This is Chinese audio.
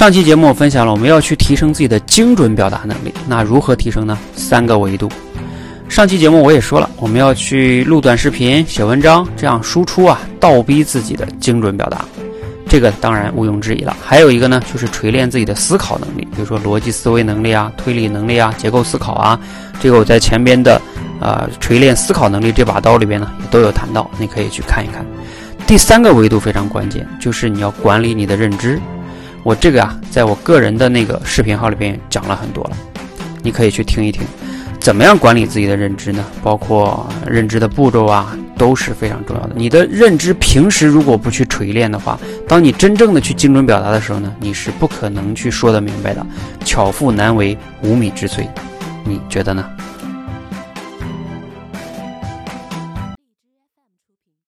上期节目我分享了我们要去提升自己的精准表达能力，那如何提升呢？三个维度。上期节目我也说了，我们要去录短视频、写文章，这样输出啊，倒逼自己的精准表达。这个当然毋庸置疑了。还有一个呢，就是锤炼自己的思考能力，比如说逻辑思维能力啊、推理能力啊、结构思考啊。这个我在前边的呃锤炼思考能力这把刀里边呢，也都有谈到，你可以去看一看。第三个维度非常关键，就是你要管理你的认知。我这个啊，在我个人的那个视频号里边讲了很多了，你可以去听一听。怎么样管理自己的认知呢？包括认知的步骤啊，都是非常重要的。你的认知平时如果不去锤炼的话，当你真正的去精准表达的时候呢，你是不可能去说得明白的。巧妇难为无米之炊，你觉得呢？